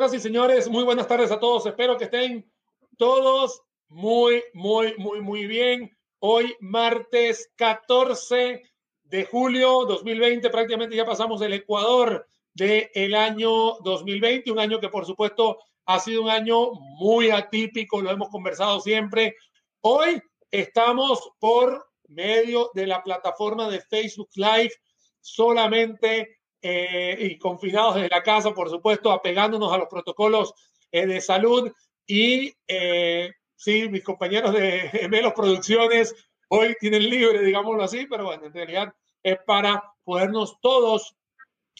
Señoras y señores, muy buenas tardes a todos. Espero que estén todos muy, muy, muy, muy bien. Hoy, martes 14 de julio 2020, prácticamente ya pasamos el Ecuador del año 2020, un año que por supuesto ha sido un año muy atípico, lo hemos conversado siempre. Hoy estamos por medio de la plataforma de Facebook Live solamente eh, y confinados desde la casa, por supuesto, apegándonos a los protocolos eh, de salud. Y eh, sí, mis compañeros de Melos Producciones hoy tienen libre, digámoslo así, pero bueno, en realidad es para podernos todos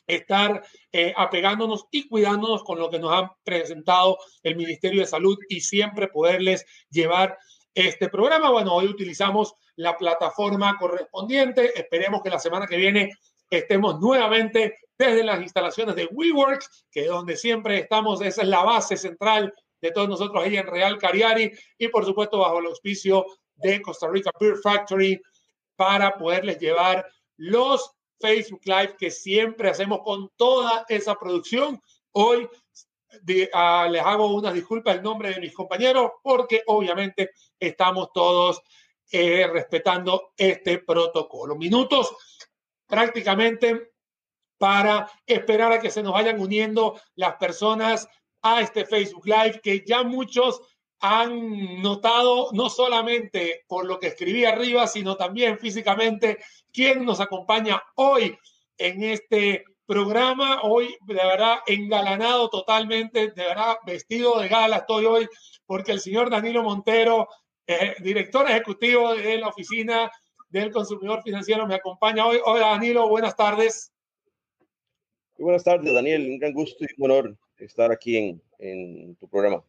estar apegándonos y cuidándonos con lo que nos han presentado el Ministerio de Salud y siempre poderles llevar este programa. Bueno, hoy utilizamos la plataforma correspondiente. Esperemos que la semana que viene estemos nuevamente desde las instalaciones de WeWorks, que es donde siempre estamos, esa es la base central de todos nosotros ahí en Real Cariari y por supuesto bajo el auspicio de Costa Rica Beer Factory para poderles llevar los Facebook Live que siempre hacemos con toda esa producción. Hoy ah, les hago una disculpa en nombre de mis compañeros porque obviamente estamos todos eh, respetando este protocolo. Minutos prácticamente para esperar a que se nos vayan uniendo las personas a este Facebook Live que ya muchos han notado, no solamente por lo que escribí arriba, sino también físicamente, quién nos acompaña hoy en este programa. Hoy, de verdad, engalanado totalmente, de verdad, vestido de gala estoy hoy, porque el señor Danilo Montero, eh, director ejecutivo de la oficina del consumidor financiero me acompaña hoy. Hola Danilo, buenas tardes. Muy buenas tardes Daniel, un gran gusto y un honor estar aquí en, en tu programa.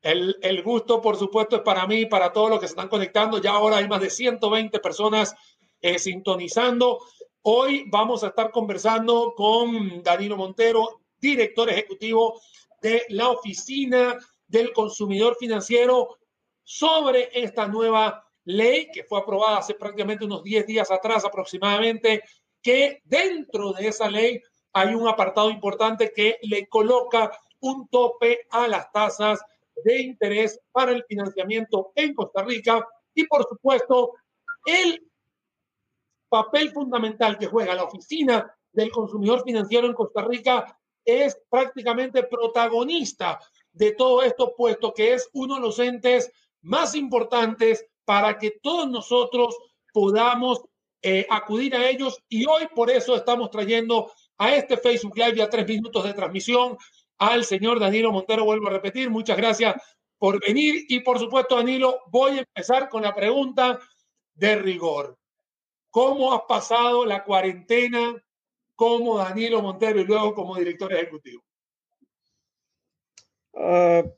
El, el, gusto, por supuesto, es para mí y para todos los que se están conectando. Ya ahora hay más de 120 personas eh, sintonizando. Hoy vamos a estar conversando con Danilo Montero, director ejecutivo de la Oficina del Consumidor Financiero, sobre esta nueva ley que fue aprobada hace prácticamente unos 10 días atrás aproximadamente, que dentro de esa ley hay un apartado importante que le coloca un tope a las tasas de interés para el financiamiento en Costa Rica y por supuesto el papel fundamental que juega la oficina del consumidor financiero en Costa Rica es prácticamente protagonista de todo esto, puesto que es uno de los entes más importantes para que todos nosotros podamos eh, acudir a ellos y hoy por eso estamos trayendo a este Facebook Live a tres minutos de transmisión al señor Danilo Montero. Vuelvo a repetir, muchas gracias por venir y por supuesto, Danilo, voy a empezar con la pregunta de rigor. ¿Cómo has pasado la cuarentena como Danilo Montero y luego como director ejecutivo? Uh,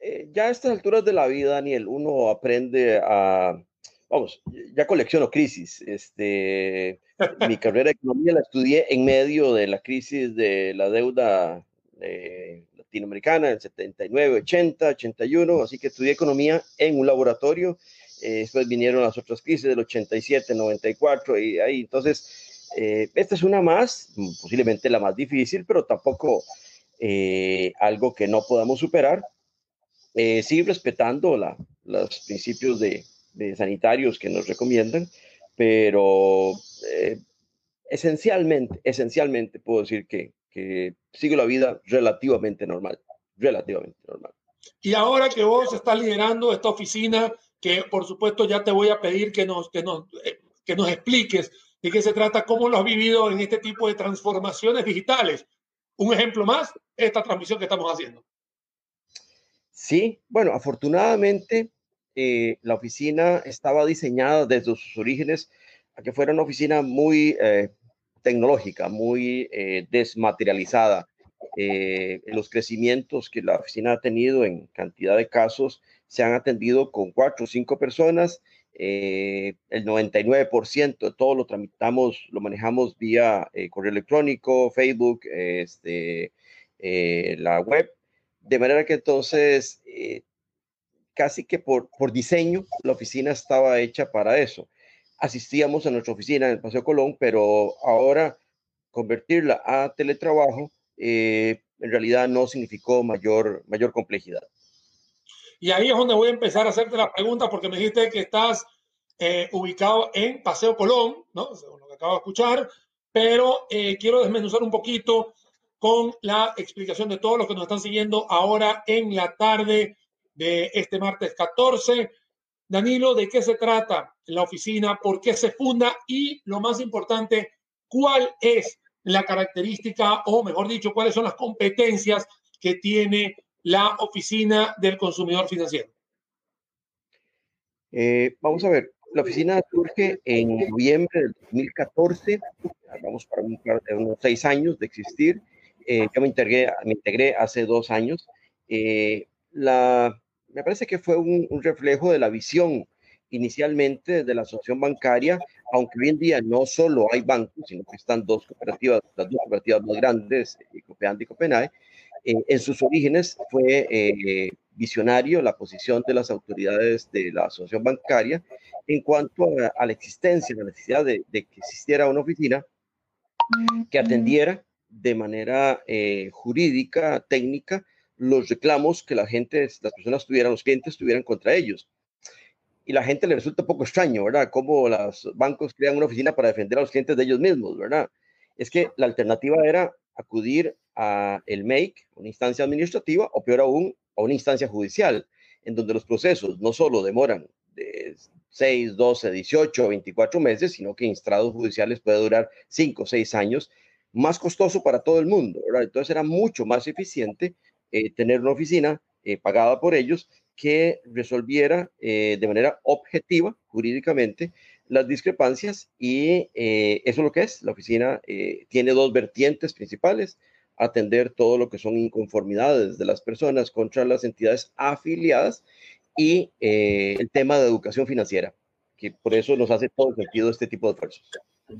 eh, ya a estas alturas de la vida, Daniel, uno aprende a, vamos, ya colecciono crisis. Este, mi carrera de economía la estudié en medio de la crisis de la deuda eh, latinoamericana en 79, 80, 81, así que estudié economía en un laboratorio. Eh, después vinieron las otras crisis del 87, 94 y ahí. Entonces, esta es una más, posiblemente la más difícil, pero tampoco algo que no podamos superar eh, sí respetando la, los principios de, sanitarios que nos recomiendan, pero eh, esencialmente, esencialmente puedo decir que, que sigo la vida relativamente normal, relativamente normal. Y ahora que vos estás liderando esta oficina, que por supuesto ya te voy a pedir que nos, que nos, eh, que nos expliques de qué se trata, cómo lo has vivido en este tipo de transformaciones digitales. Un ejemplo más, esta transmisión que estamos haciendo. Sí, bueno, afortunadamente eh, la oficina estaba diseñada desde sus orígenes a que fuera una oficina muy eh, tecnológica, muy eh, desmaterializada. los crecimientos que la oficina ha tenido en cantidad de casos se han atendido con cuatro o cinco personas. el 99% de todo lo tramitamos, lo manejamos vía correo electrónico, Facebook, este, la web de manera que entonces, eh, casi que por, por diseño, la oficina estaba hecha para eso. Asistíamos a nuestra oficina en el Paseo Colón, pero ahora convertirla a teletrabajo, eh, en realidad no significó mayor, mayor complejidad. Y ahí es donde voy a empezar a hacerte la pregunta porque me dijiste que estás eh, ubicado en Paseo Colón, ¿no? Según lo que acabo de escuchar, pero quiero desmenuzar un poquito con la explicación de todos los que nos están siguiendo ahora en la tarde de este martes 14. Danilo, ¿de qué se trata la oficina? ¿Por qué se funda? Y lo más importante, ¿cuál es la característica o, mejor dicho, cuáles son las competencias que tiene la oficina del consumidor financiero? Eh, vamos a ver, la oficina surge en noviembre del 2014, vamos para un, unos seis años de existir. Eh, yo me integré, me integré hace dos años. Eh, la, me parece que fue un, reflejo de la visión inicialmente de la asociación bancaria, aunque hoy en día no solo hay bancos, sino que están dos cooperativas, las dos cooperativas más grandes, eh, Copeand y Copenae. en sus orígenes fue visionario la posición de las autoridades de la asociación bancaria en cuanto a, la existencia, la necesidad de, de, que existiera una oficina que atendiera de manera eh, jurídica, técnica, los reclamos que la gente, las personas tuvieran, los clientes tuvieran contra ellos. Y la gente le resulta un poco extraño, ¿verdad? Cómo los bancos crean una oficina para defender a los clientes de ellos mismos, ¿verdad? Es que la alternativa era acudir a el MAKE, una instancia administrativa, o peor aún, a una instancia judicial, en donde los procesos no solo demoran de 6, 12, 18, 24 meses, sino que en estrados judiciales puede durar 5 o 6 años, más costoso para todo el mundo. ¿verdad? Entonces era mucho más eficiente eh, tener una oficina eh, pagada por ellos que resolviera eh, de manera objetiva, jurídicamente, las discrepancias y eso es lo que es. La oficina tiene dos vertientes principales atender todo lo que son inconformidades de las personas contra las entidades afiliadas y el tema de educación financiera, que por eso nos hace todo sentido este tipo de esfuerzos.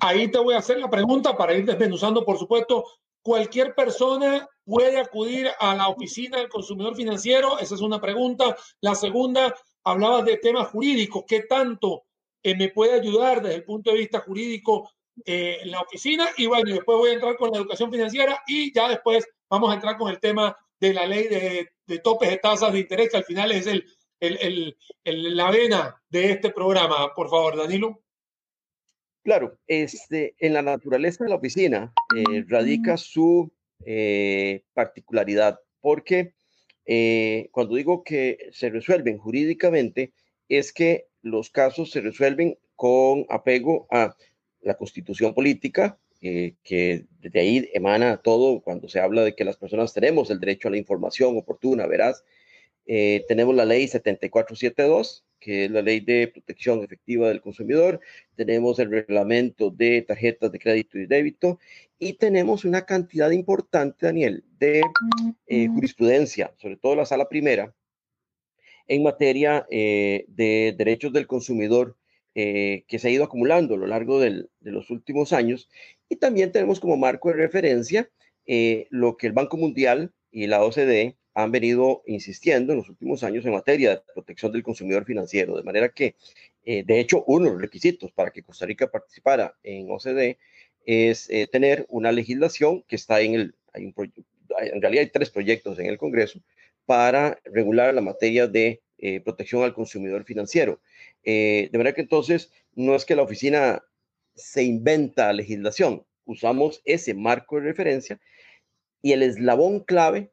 Ahí te voy a hacer la pregunta para ir desmenuzando, por supuesto. ¿Cualquier persona puede acudir a la oficina del consumidor financiero? Esa es una pregunta. La segunda, hablabas de temas jurídicos. ¿Qué tanto eh, me puede ayudar desde el punto de vista jurídico eh, la oficina y bueno, después voy a entrar con la educación financiera y ya después vamos a entrar con el tema de la ley de, de topes de tasas de interés, que al final es el, la vena de este programa. Por favor, Danilo. Claro, este, en la naturaleza de la oficina eh, radica su eh, particularidad, porque cuando digo que se resuelven jurídicamente, es que los casos se resuelven con apego a la constitución política, eh, que de ahí emana todo cuando se habla de que las personas tenemos el derecho a la información oportuna, verás. Eh, tenemos la ley 7472, que es la ley de protección efectiva del consumidor, tenemos el reglamento de tarjetas de crédito y débito y tenemos una cantidad importante, Daniel, de eh, jurisprudencia, sobre todo la sala primera, en materia de derechos del consumidor eh, que se ha ido acumulando a lo largo de los últimos años. Y también tenemos como marco de referencia eh, lo que el Banco Mundial y la OCDE han venido insistiendo en los últimos años en materia de protección del consumidor financiero. De manera que, eh, de hecho, uno de los requisitos para que Costa Rica participara en OCDE es tener una legislación que está en el, hay un en realidad hay tres proyectos en el Congreso para regular la materia de protección al consumidor financiero. Eh, de manera que entonces no es que la oficina se inventa legislación, usamos ese marco de referencia y el eslabón clave,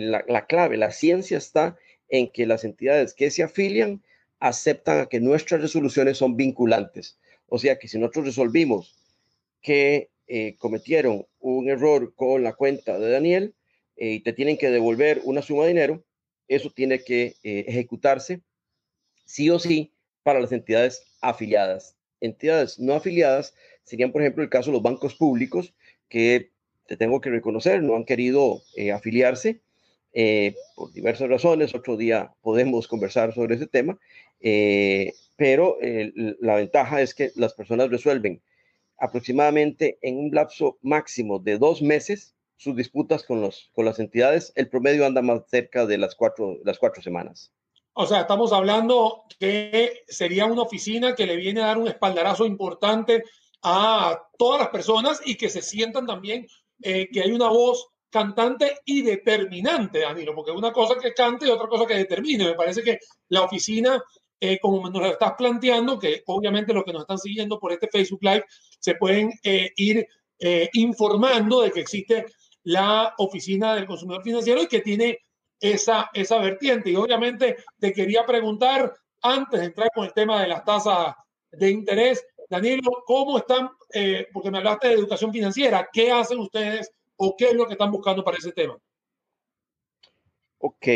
la, la clave, la ciencia está en que las entidades que se afilian aceptan a que nuestras resoluciones son vinculantes. O sea que si nosotros resolvimos que eh, cometieron un error con la cuenta de Daniel eh, y te tienen que devolver una suma de dinero, eso tiene que ejecutarse sí o sí para las entidades afiliadas. Entidades no afiliadas serían, por ejemplo, el caso de los bancos públicos, que te tengo que reconocer, no han querido eh, afiliarse eh, por diversas razones. Otro día podemos conversar sobre ese tema, eh, pero la ventaja es que las personas resuelven aproximadamente en un lapso máximo de dos meses sus disputas con, los, con las entidades. El promedio anda más cerca de las cuatro, las cuatro semanas. O sea, estamos hablando que sería una oficina que le viene a dar un espaldarazo importante a todas las personas y que se sientan también eh, que hay una voz cantante y determinante, Danilo, porque una cosa que cante y otra cosa que determine. Me parece que la oficina, eh, como nos lo estás planteando, que obviamente los que nos están siguiendo por este Facebook Live se pueden eh, ir eh, informando de que existe la oficina del consumidor financiero y que tiene esa, esa vertiente. Y obviamente te quería preguntar, antes de entrar con el tema de las tasas de interés, Danilo, ¿cómo están? porque me hablaste de educación financiera, ¿qué hacen ustedes o qué es lo que están buscando para ese tema? Ok.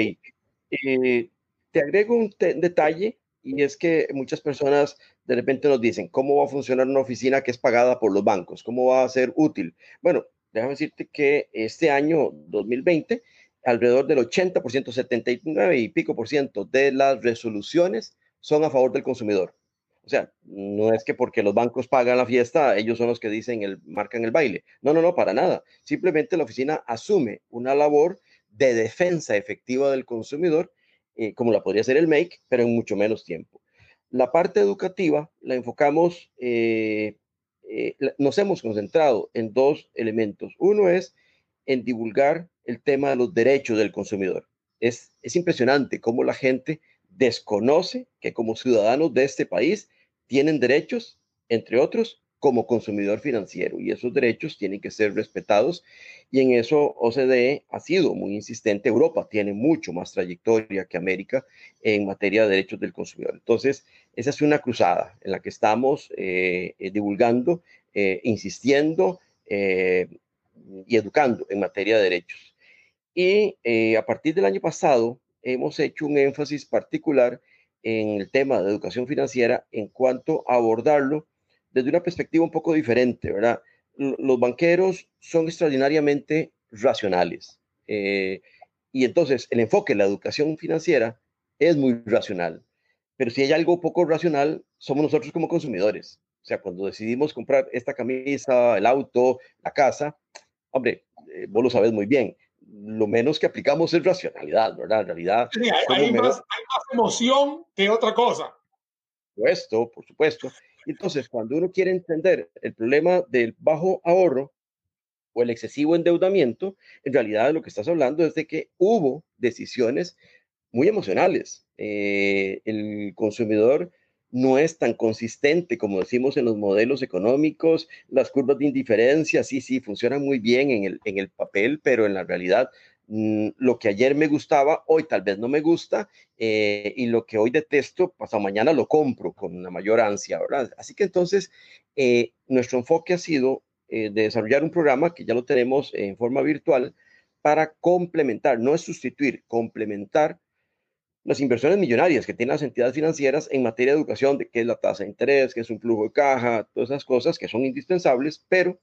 Eh, te agrego un detalle y es que muchas personas de repente nos dicen, ¿cómo va a funcionar una oficina que es pagada por los bancos? ¿Cómo va a ser útil? Bueno, déjame decirte que este año 2020, alrededor del 80%, 79 y pico por ciento de las resoluciones son a favor del consumidor. O sea, no es que porque los bancos pagan la fiesta, ellos son los que dicen, el, marcan el baile. No, no, no, para nada. Simplemente la oficina asume una labor de defensa efectiva del consumidor, eh, como la podría ser el MAKE, pero en mucho menos tiempo. La parte educativa la enfocamos, eh, eh, nos hemos concentrado en dos elementos. Uno es en divulgar el tema de los derechos del consumidor. Es, es impresionante cómo la gente desconoce que como ciudadanos de este país tienen derechos, entre otros, como consumidor financiero y esos derechos tienen que ser respetados y en eso OCDE ha sido muy insistente. Europa tiene mucho más trayectoria que América en materia de derechos del consumidor. Entonces, esa es una cruzada en la que estamos eh, eh, divulgando, eh, insistiendo y educando en materia de derechos. Y a partir del año pasado hemos hecho un énfasis particular en el tema de educación financiera en cuanto a abordarlo desde una perspectiva un poco diferente, ¿verdad? Los banqueros son extraordinariamente racionales. Eh, y entonces el enfoque de la educación financiera es muy racional. Pero si hay algo poco racional, somos nosotros como consumidores. O sea, cuando decidimos comprar esta camisa, el auto, la casa, hombre, eh, vos lo sabes muy bien, lo menos que aplicamos es racionalidad, ¿verdad? En realidad. hay, más, emoción que otra cosa. Por supuesto, por supuesto. Entonces, cuando uno quiere entender el problema del bajo ahorro o el excesivo endeudamiento, en realidad lo que estás hablando es de que hubo decisiones muy emocionales. Eh, el consumidor no es tan consistente como decimos en los modelos económicos, las curvas de indiferencia, sí, sí, funcionan muy bien en el, en el papel, pero en la realidad mm, lo que ayer me gustaba, hoy tal vez no me gusta, eh, y lo que hoy detesto, pasado mañana lo compro con una mayor ansia, ¿verdad? Así que entonces, eh, nuestro enfoque ha sido eh, de desarrollar un programa que ya lo tenemos en forma virtual para complementar, no es sustituir, complementar las inversiones millonarias que tienen las entidades financieras en materia de educación, de qué es la tasa de interés, qué es un flujo de caja, todas esas cosas que son indispensables, pero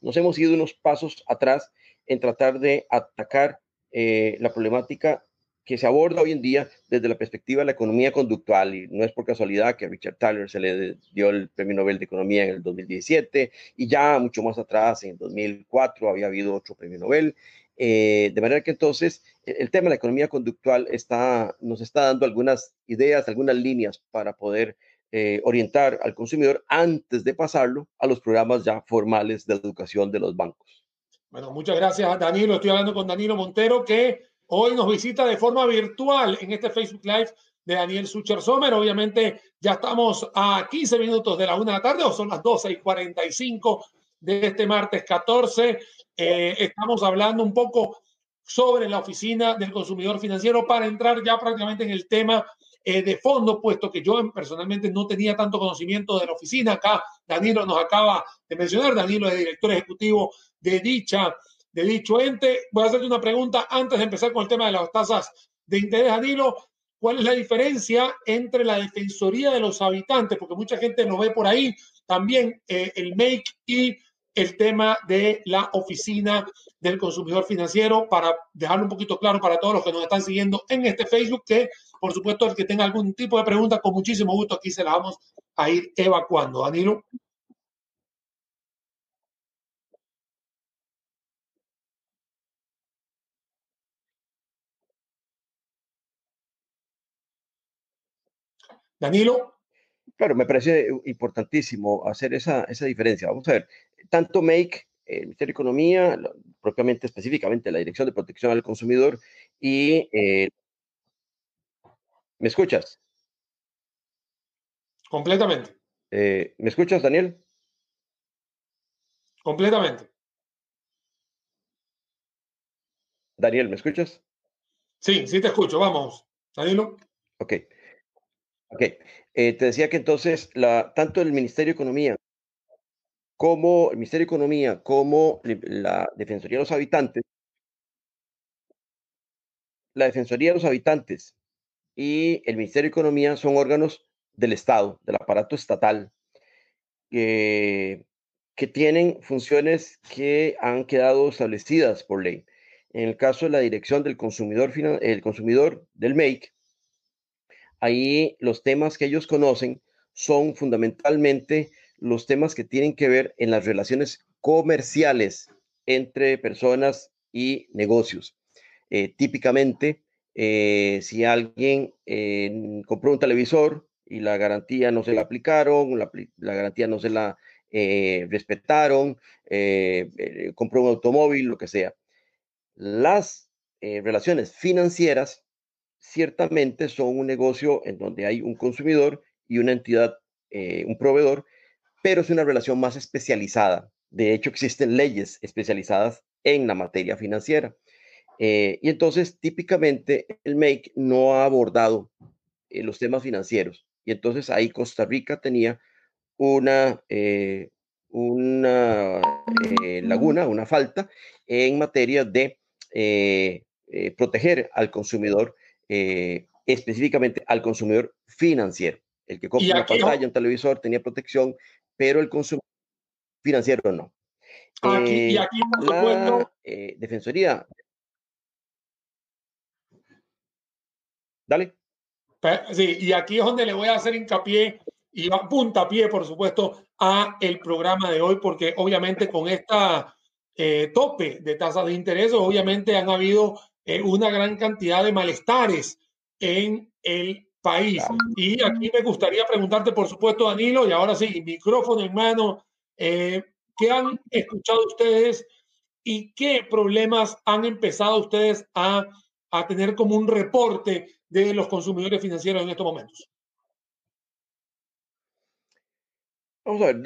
nos hemos ido unos pasos atrás en tratar de atacar eh, la problemática que se aborda hoy en día desde la perspectiva de la economía conductual. Y no es por casualidad que a Richard Thaler se le dio el Premio Nobel de Economía en el 2017 y ya mucho más atrás, en 2004, había habido otro Premio Nobel. Eh, de manera que entonces e-, el tema de la economía conductual está, nos está dando algunas ideas, algunas líneas para poder eh, orientar al consumidor antes de pasarlo a los programas ya formales de educación de los bancos. Bueno, muchas gracias, Danilo. Estoy hablando con Danilo Montero, que hoy nos visita de forma virtual en este Facebook Live de Daniel Sucher Sommer. Obviamente, ya estamos a 15 minutos de la una de la tarde, o son las 12 y 45 de este martes 14. Eh, estamos hablando un poco sobre la oficina del consumidor financiero para entrar ya prácticamente en el tema eh, de fondo, puesto que yo personalmente no tenía tanto conocimiento de la oficina. Acá Danilo nos acaba de mencionar, Danilo es director ejecutivo de dicha, de dicho ente. Voy a hacerte una pregunta antes de empezar con el tema de las tasas de interés, Danilo. ¿Cuál es la diferencia entre la defensoría de los habitantes? Porque mucha gente lo ve por ahí, también eh, el MAKE y el tema de la oficina del consumidor financiero para dejarlo un poquito claro para todos los que nos están siguiendo en este Facebook, que por supuesto el que tenga algún tipo de pregunta, con muchísimo gusto aquí se la vamos a ir evacuando. Danilo. Danilo. Claro, me parece importantísimo hacer esa, esa diferencia. Vamos a ver, tanto Make el Ministerio de Economía, propiamente específicamente la Dirección de Protección al Consumidor y... ¿Me escuchas? Completamente. ¿Me escuchas, Daniel? Completamente. Daniel, ¿me escuchas? Sí, sí te escucho. Vamos, Danilo. Ok. Ok. Eh, te decía que entonces, la, tanto el Ministerio de Economía como el Ministerio de Economía como la Defensoría de los Habitantes, la Defensoría de los Habitantes y el Ministerio de Economía son órganos del Estado, del aparato estatal, que tienen funciones que han quedado establecidas por ley. En el caso de la dirección del consumidor, el consumidor del MAKE, ahí los temas que ellos conocen son fundamentalmente los temas que tienen que ver en las relaciones comerciales entre personas y negocios. Eh, típicamente, eh, si alguien eh, compró un televisor y la garantía no se la aplicaron, la, la garantía no se la respetaron, compró un automóvil, lo que sea las eh, relaciones financieras ciertamente son un negocio en donde hay un consumidor y una entidad, eh, un proveedor, pero es una relación más especializada. De hecho, existen leyes especializadas en la materia financiera. Eh, y entonces, típicamente, el MAKE no ha abordado los temas financieros. Y entonces ahí Costa Rica tenía una, una laguna, una falta en materia de eh, eh, proteger al consumidor, eh, específicamente al consumidor financiero. El que compra una pantalla, un televisor, tenía protección, pero el consumidor financiero no. Aquí, y aquí, la Defensoría. Dale. Sí, y aquí es donde le voy a hacer hincapié y puntapié, por supuesto, a el programa de hoy, porque obviamente con esta eh, tope de tasas de interés, obviamente han habido eh, una gran cantidad de malestares en el país. Y aquí me gustaría preguntarte, por supuesto, Danilo, y ahora sí, micrófono en mano, eh, ¿qué han escuchado ustedes y qué problemas han empezado ustedes a, a tener como un reporte de los consumidores financieros en estos momentos? Vamos a ver,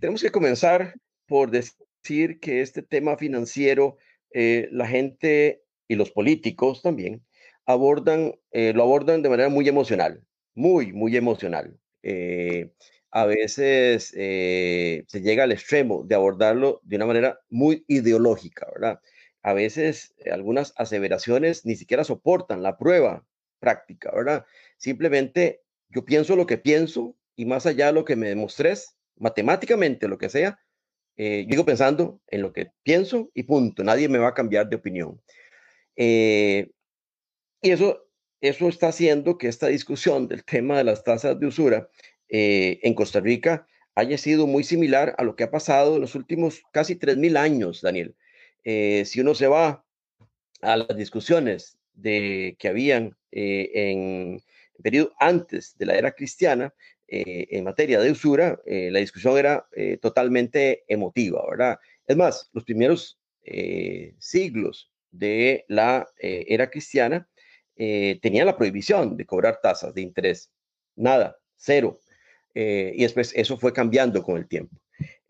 tenemos que comenzar por decir que este tema financiero, eh, la gente y los políticos también abordan, eh, lo abordan de manera muy emocional, muy, muy emocional. Eh, a veces se llega al extremo de abordarlo de una manera muy ideológica, ¿verdad? A veces algunas aseveraciones ni siquiera soportan la prueba práctica, ¿verdad? Simplemente yo pienso lo que pienso y más allá de lo que me demostres, matemáticamente, lo que sea, eh, digo pensando en lo que pienso y punto. Nadie me va a cambiar de opinión. Eh, y eso, eso está haciendo que esta discusión del tema de las tasas de usura eh, en Costa Rica haya sido muy similar a lo que ha pasado en los últimos casi 3.000 años, Daniel. si uno se va a las discusiones de, que habían en el periodo antes de la era cristiana, eh, en materia de usura, eh, la discusión era eh, totalmente emotiva, ¿verdad? Es más, los primeros siglos de la era cristiana tenían la prohibición de cobrar tasas de interés. Nada, cero. y después eso fue cambiando con el tiempo.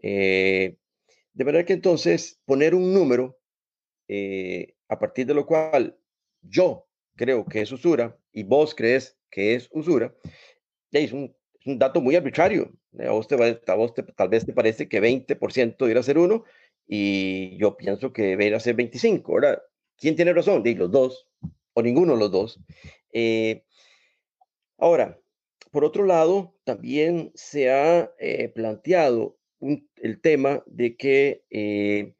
de manera que entonces poner un número a partir de lo cual yo creo que es usura y vos crees que es usura, es un dato muy arbitrario. A vos, tal vez te parece que 20% debería ser uno y yo pienso que debería ser 25, ¿verdad? ¿Quién tiene razón? De los dos o ninguno de los dos. Eh, ahora, por otro lado, también se ha eh, planteado el tema de que eh,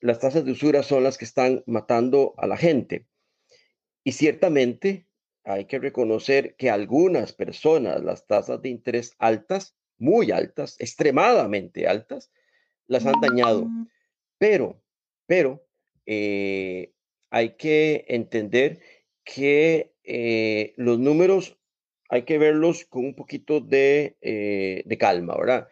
las tasas de usura son las que están matando a la gente. Y ciertamente hay que reconocer que algunas personas las tasas de interés altas, muy altas, extremadamente altas, las han dañado. Mm. Pero, pero eh, hay que entender que eh, los números hay que verlos con un poquito de, eh, de calma, ¿verdad?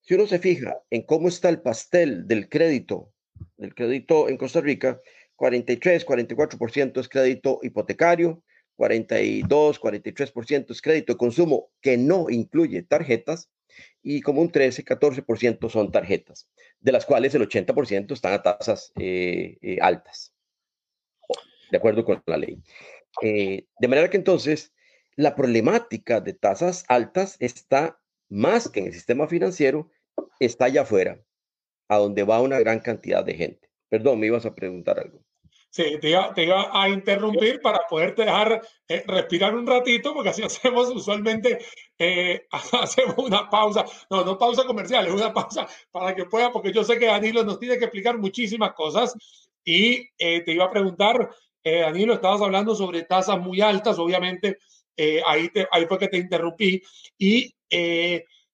Si uno se fija en cómo está el pastel del crédito, del crédito en Costa Rica, 43, 44% es crédito hipotecario, 42, 43% es crédito de consumo que no incluye tarjetas y como un 13, 14% son tarjetas, de las cuales el 80% están a tasas eh, eh, altas, de acuerdo con la ley. Eh, de manera que entonces la problemática de tasas altas está más que en el sistema financiero, está allá afuera, a donde va una gran cantidad de gente. Perdón, me ibas a preguntar algo. Sí, te iba, a interrumpir para poderte dejar eh, respirar un ratito, porque así hacemos usualmente, eh, hacemos una pausa, no, no pausa comercial, es una pausa para que pueda, porque yo sé que Danilo nos tiene que explicar muchísimas cosas. Y eh, te iba a preguntar, Danilo, estabas hablando sobre tasas muy altas, obviamente, ahí, te, ahí fue que te interrumpí. Y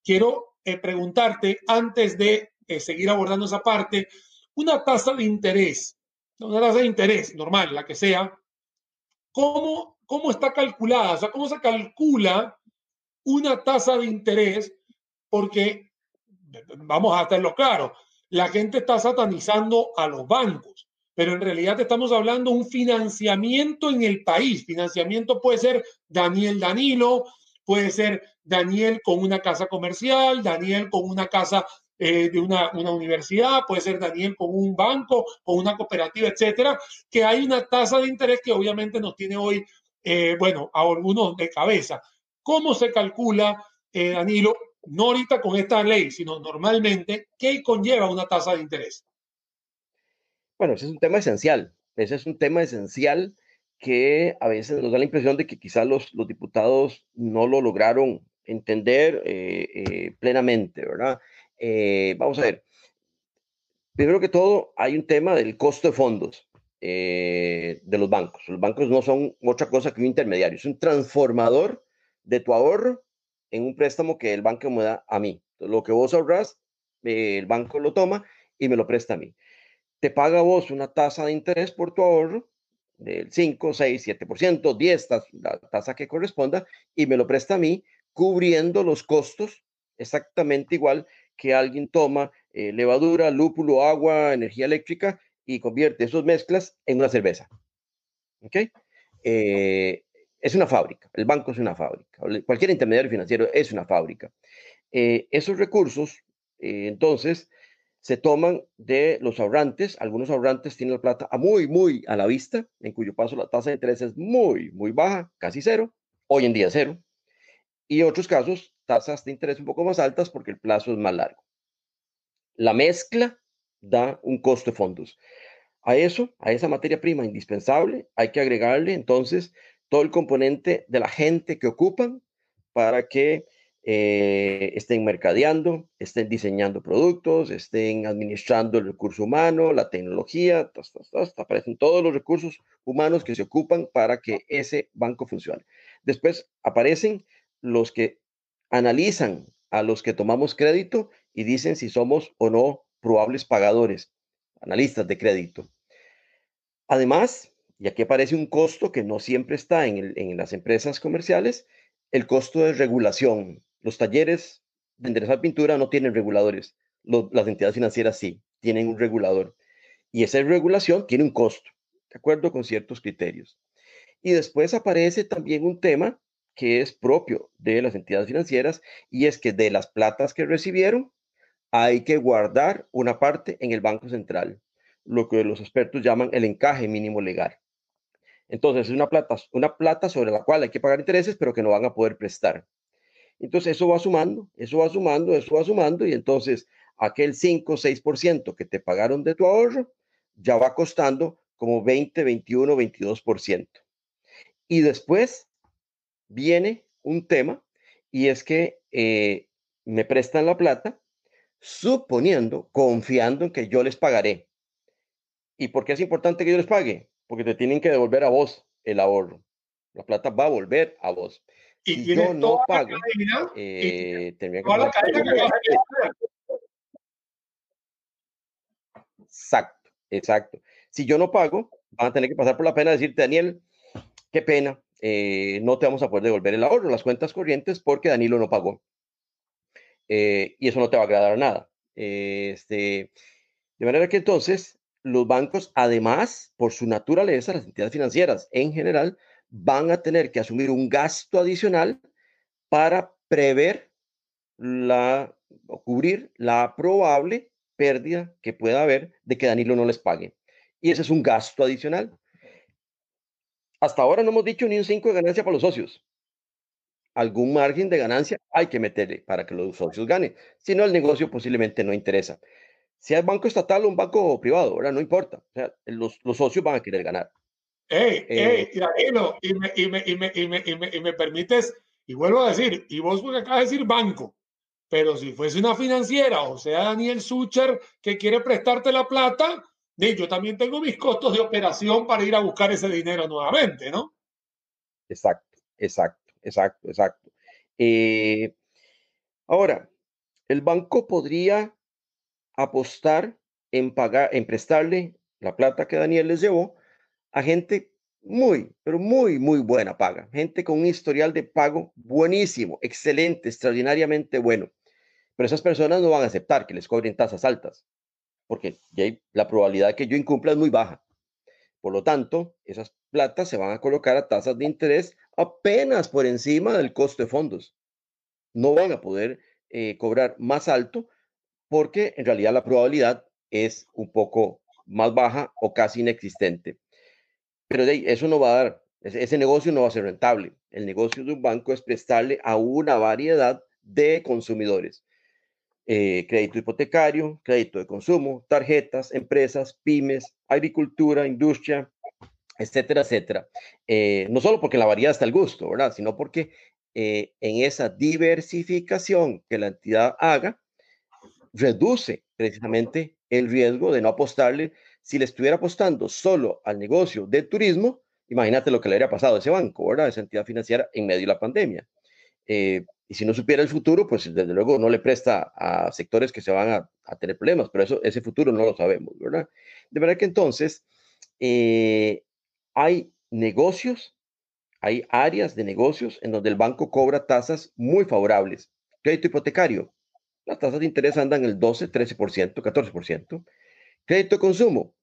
quiero preguntarte, antes de seguir abordando esa parte, una tasa de interés una tasa de interés normal, la que sea, ¿cómo, cómo está calculada? O sea, ¿cómo se calcula una tasa de interés? Porque, vamos a hacerlo claro, la gente está satanizando a los bancos, pero en realidad estamos hablando de un financiamiento en el país. Financiamiento puede ser Daniel Danilo, puede ser Daniel con una casa comercial, Daniel con una casa eh, de una, una, universidad, puede ser Daniel con un banco, con una cooperativa, etcétera, que hay una tasa de interés que obviamente nos tiene hoy, eh, bueno, a algunos de cabeza. ¿Cómo se calcula, eh, Danilo, no ahorita con esta ley, sino normalmente, qué conlleva una tasa de interés? Bueno, ese es un tema esencial. Ese es un tema esencial que a veces nos da la impresión de que quizás los, los diputados no lo lograron entender plenamente, ¿verdad? Eh, vamos a ver. Primero que todo, hay un tema del costo de fondos eh, de los bancos. Los bancos no son otra cosa que un intermediario, es un transformador de tu ahorro en un préstamo que el banco me da a mí. lo que vos ahorras, eh, el banco lo toma y me lo presta a mí. Te paga vos una tasa de interés por tu ahorro del 5, 6, 7%, 10, la tasa que corresponda, y me lo presta a mí, cubriendo los costos exactamente igual que alguien toma eh, levadura, lúpulo, agua, energía eléctrica y convierte esas mezclas en una cerveza. ¿Ok? Eh, es una fábrica, el banco es una fábrica, cualquier intermediario financiero es una fábrica. Eh, esos recursos, entonces, se toman de los ahorrantes. Algunos ahorrantes tienen la plata muy, muy a la vista, en cuyo paso la tasa de interés es muy, muy baja, casi cero, hoy en día cero. Y otros casos tasas de interés un poco más altas porque el plazo es más largo. La mezcla da un costo de fondos. A eso, a esa materia prima indispensable, hay que agregarle entonces todo el componente de la gente que ocupan para que eh, estén mercadeando, estén diseñando productos, estén administrando el recurso humano, la tecnología, aparecen todos los recursos humanos que se ocupan para que ese banco funcione. Después aparecen los que analizan a los que tomamos crédito y dicen si somos o no probables pagadores, analistas de crédito. Además, y aquí aparece un costo que no siempre está en, las empresas comerciales, el costo de regulación. Los talleres de enderezar pintura no tienen reguladores, las entidades financieras sí, tienen un regulador. Y esa regulación tiene un costo, de acuerdo con ciertos criterios. Y después aparece también un tema que es propio de las entidades financieras y es que de las platas que recibieron hay que guardar una parte en el Banco Central, lo que los expertos llaman el encaje mínimo legal. Entonces, es una plata, una plata sobre la cual hay que pagar intereses, pero que no van a poder prestar. Entonces, eso va sumando, eso va sumando, eso va sumando, y entonces aquel 5 o 6% que te pagaron de tu ahorro ya va costando como 20, 21, 22%. Y después viene un tema y es que eh, me prestan la plata suponiendo, confiando en que yo les pagaré. ¿Y por qué es importante que yo les pague? Porque te tienen que devolver a vos el ahorro. La plata va a volver a vos. Y si yo no pago, eh, que Exacto, exacto. Si yo no pago, van a tener que pasar por la pena de decirte, Daniel, qué pena, eh, no te vamos a poder devolver el ahorro, las cuentas corrientes, porque Danilo no pagó. eh, y eso no te va a agradar nada. este, de manera que entonces los bancos, además, por su naturaleza, las entidades financieras en general, van a tener que asumir un gasto adicional para prever o cubrir la probable pérdida que pueda haber de que Danilo no les pague. Y ese es un gasto adicional. Hasta ahora no hemos dicho ni un 5 de ganancia para los socios. Algún margen de ganancia hay que meterle para que los socios ganen. Si no, el negocio posiblemente no interesa. Si es banco estatal o un banco privado, ahora no importa. O sea, los, los socios van a querer ganar. Ey, ey, Danilo, y me, y, me, y, me, y, me, y, me, y me permites, y vuelvo a decir, y vos porque acabas de decir banco, pero si fuese una financiera, o sea, Daniel Sucher, que quiere prestarte la plata, yo también tengo mis costos de operación para ir a buscar ese dinero nuevamente, ¿no? Exacto, exacto, exacto, exacto. Eh, ahora, el banco podría apostar en pagar, en prestarle la plata que Daniel les llevó a gente muy, pero muy, muy buena paga. Gente con un historial de pago buenísimo, excelente, extraordinariamente bueno. Pero esas personas no van a aceptar que les cobren tasas altas porque la probabilidad de que yo incumpla es muy baja. Por lo tanto, esas platas se van a colocar a tasas de interés apenas por encima del costo de fondos. No van a poder eh, cobrar más alto porque en realidad la probabilidad es un poco más baja o casi inexistente. Pero de eso no va a dar, ese negocio no va a ser rentable. El negocio de un banco es prestarle a una variedad de consumidores. Eh, crédito hipotecario, crédito de consumo, tarjetas, empresas, pymes, agricultura, industria, etcétera, etcétera. Eh, no solo porque la variedad está al gusto, ¿verdad? Sino porque eh, en esa diversificación que la entidad haga, reduce precisamente el riesgo de no apostarle. Si le estuviera apostando solo al negocio de turismo, imagínate lo que le habría pasado a ese banco, ¿verdad? Esa entidad financiera en medio de la pandemia. Y si no supiera el futuro, pues desde luego no le presta a sectores que se van a, tener problemas, pero eso, ese futuro no lo sabemos, ¿verdad? De verdad que entonces eh, hay negocios, hay áreas de negocios en donde el banco cobra tasas muy favorables. Crédito hipotecario, las tasas de interés andan el 12, 13%, 14%. Crédito consumo,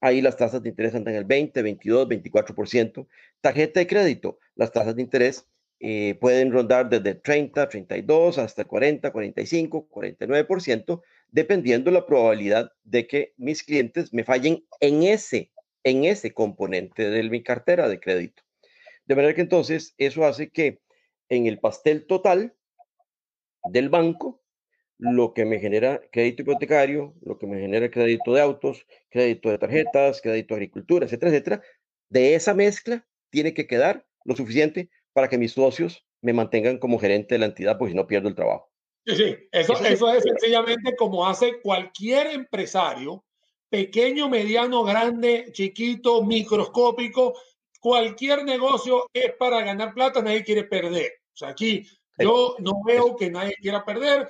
ahí las tasas de interés andan el 20, 22, 24%. Tarjeta de crédito, las tasas de interés eh, pueden rondar desde 30, 32 hasta 40, 45, 49%, dependiendo la probabilidad de que mis clientes me fallen en ese, en ese componente de mi cartera de crédito. De manera que entonces eso hace que en el pastel total del banco, lo que me genera crédito hipotecario, lo que me genera crédito de autos, crédito de tarjetas, crédito de agricultura, etcétera, etcétera, de esa mezcla tiene que quedar lo suficiente para que mis socios me mantengan como gerente de la entidad, pues si no pierdo el trabajo. Sí, sí, eso, eso, es sencillamente como hace cualquier empresario, pequeño, mediano, grande, chiquito, microscópico, cualquier negocio es para ganar plata, nadie quiere perder. O sea, aquí yo no veo que nadie quiera perder.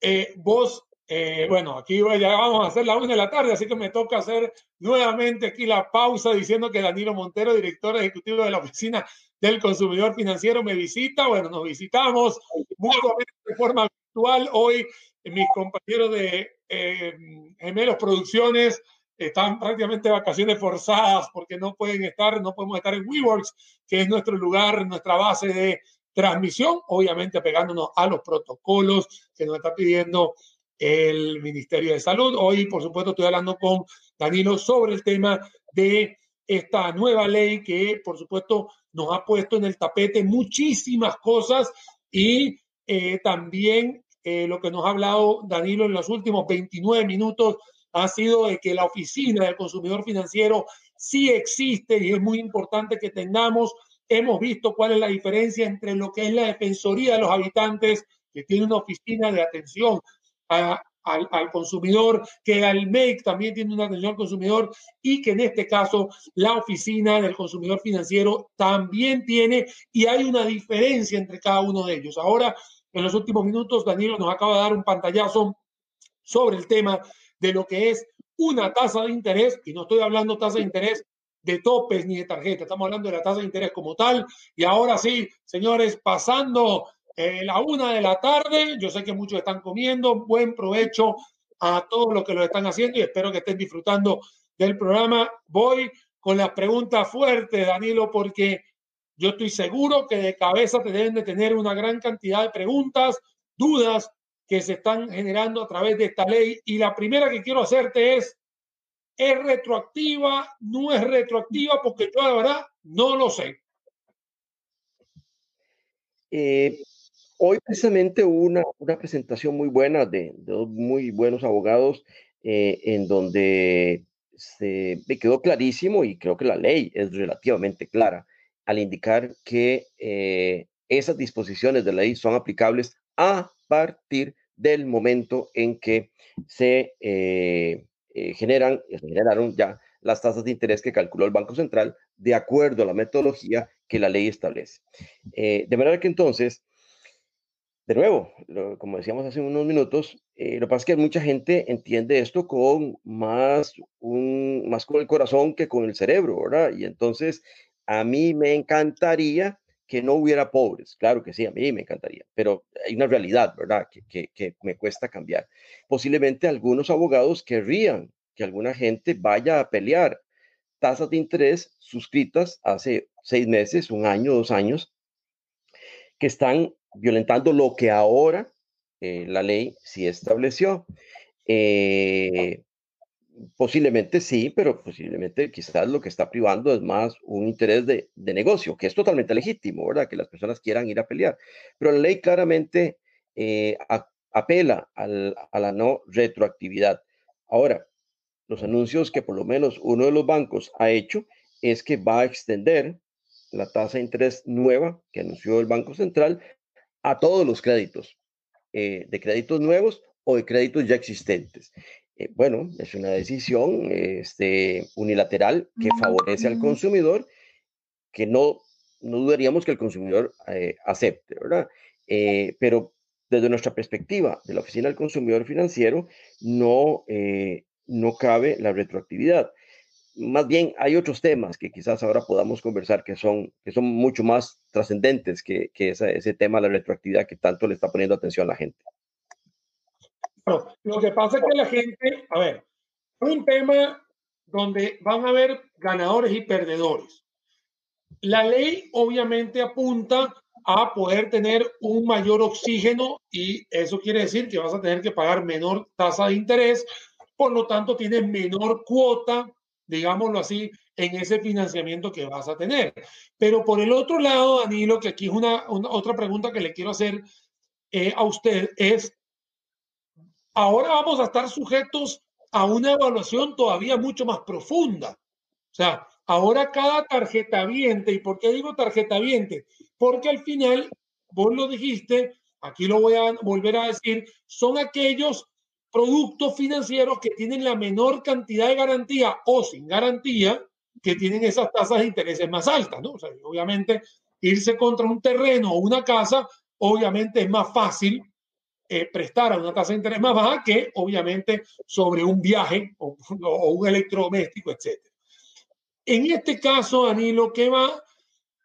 Eh, vos, eh, bueno, aquí ya vamos a hacer la una de la tarde, así que me toca hacer nuevamente aquí la pausa diciendo que Danilo Montero, director ejecutivo de la oficina del consumidor financiero me visita. Bueno, nos visitamos mutuamente de forma virtual. Hoy mis compañeros de eh, Gemelos Producciones están prácticamente vacaciones forzadas porque no pueden estar, no podemos estar en WeWorks, que es nuestro lugar, nuestra base de transmisión, obviamente pegándonos a los protocolos que nos está pidiendo el Ministerio de Salud. Hoy, por supuesto, estoy hablando con Danilo sobre el tema de esta nueva ley que, por supuesto, nos ha puesto en el tapete muchísimas cosas y eh, también eh, lo que nos ha hablado Danilo en los últimos 29 minutos ha sido de que la oficina del consumidor financiero sí existe y es muy importante que tengamos. Hemos visto cuál es la diferencia entre lo que es la Defensoría de los Habitantes, que tiene una oficina de atención a, al, consumidor, que al MEIC también tiene una atención al consumidor y que en este caso la oficina del consumidor financiero también tiene y hay una diferencia entre cada uno de ellos. Ahora, en los últimos minutos, Danilo nos acaba de dar un pantallazo sobre el tema de lo que es una tasa de interés, y no estoy hablando tasa de interés de topes ni de tarjeta, estamos hablando de la tasa de interés como tal. Y ahora sí, señores, pasando eh, la una de la tarde. Yo sé que muchos están comiendo. Buen provecho a todos los que lo están haciendo y espero que estén disfrutando del programa. Voy con las preguntas fuertes, Danilo, porque yo estoy seguro que de cabeza te deben de tener una gran cantidad de preguntas, dudas que se están generando a través de esta ley. Y la primera que quiero hacerte es, ¿es retroactiva? ¿No es retroactiva? Porque yo la verdad no lo sé. Eh, hoy precisamente hubo una, una presentación muy buena de, dos muy buenos abogados eh, en donde se me quedó clarísimo y creo que la ley es relativamente clara al indicar que eh, esas disposiciones de la ley son aplicables a partir del momento en que se eh, eh, generan, generaron ya las tasas de interés que calculó el Banco Central de acuerdo a la metodología que la ley establece. de manera que entonces, de nuevo, como decíamos hace unos minutos, lo que pasa es que mucha gente entiende esto con más, un, más con el corazón que con el cerebro, ¿verdad? Y entonces a mí me encantaría que no hubiera pobres, claro que sí, a mí me encantaría, pero hay una realidad, ¿verdad? Que, que, me cuesta cambiar. Posiblemente algunos abogados querrían que alguna gente vaya a pelear tasas de interés suscritas hace seis meses, un año, dos años, que están violentando lo que ahora eh, la ley sí estableció. Eh, Posiblemente sí, pero posiblemente quizás lo que está privando es más un interés de, negocio, que es totalmente legítimo, ¿verdad? Que las personas quieran ir a pelear. Pero la ley claramente eh, apela a la no retroactividad. Ahora, los anuncios que por lo menos uno de los bancos ha hecho es que va a extender la tasa de interés nueva que anunció el Banco Central a todos los créditos, eh, de créditos nuevos o de créditos ya existentes. Eh, bueno, es una decisión este, unilateral que favorece al consumidor, que no, no dudaríamos que el consumidor eh, acepte, ¿verdad? Eh, pero desde nuestra perspectiva de la Oficina del Consumidor Financiero, no, no cabe la retroactividad. Más bien, hay otros temas que quizás ahora podamos conversar que son, que son mucho más trascendentes que, que ese tema de la retroactividad que tanto le está poniendo atención a la gente lo que pasa es que la gente, a ver, es un tema donde van a haber ganadores y perdedores. La ley obviamente apunta a poder tener un mayor oxígeno y eso quiere decir que vas a tener que pagar menor tasa de interés, por lo tanto tienes menor cuota, digámoslo así, en ese financiamiento que vas a tener. Pero por el otro lado, Danilo, que aquí es una, otra pregunta que le quiero hacer eh, a usted, es ahora vamos a estar sujetos a una evaluación todavía mucho más profunda. O sea, ahora cada tarjeta viente, ¿y por qué digo tarjeta viente? Porque al final, vos lo dijiste, aquí lo voy a volver a decir, son aquellos productos financieros que tienen la menor cantidad de garantía o sin garantía, que tienen esas tasas de intereses más altas, ¿no? Obviamente irse contra un terreno o una casa, obviamente es más fácil eh, prestar a una tasa de interés más baja que obviamente sobre un viaje o, un electrodoméstico, etc. En este caso, Danilo, ¿qué, va,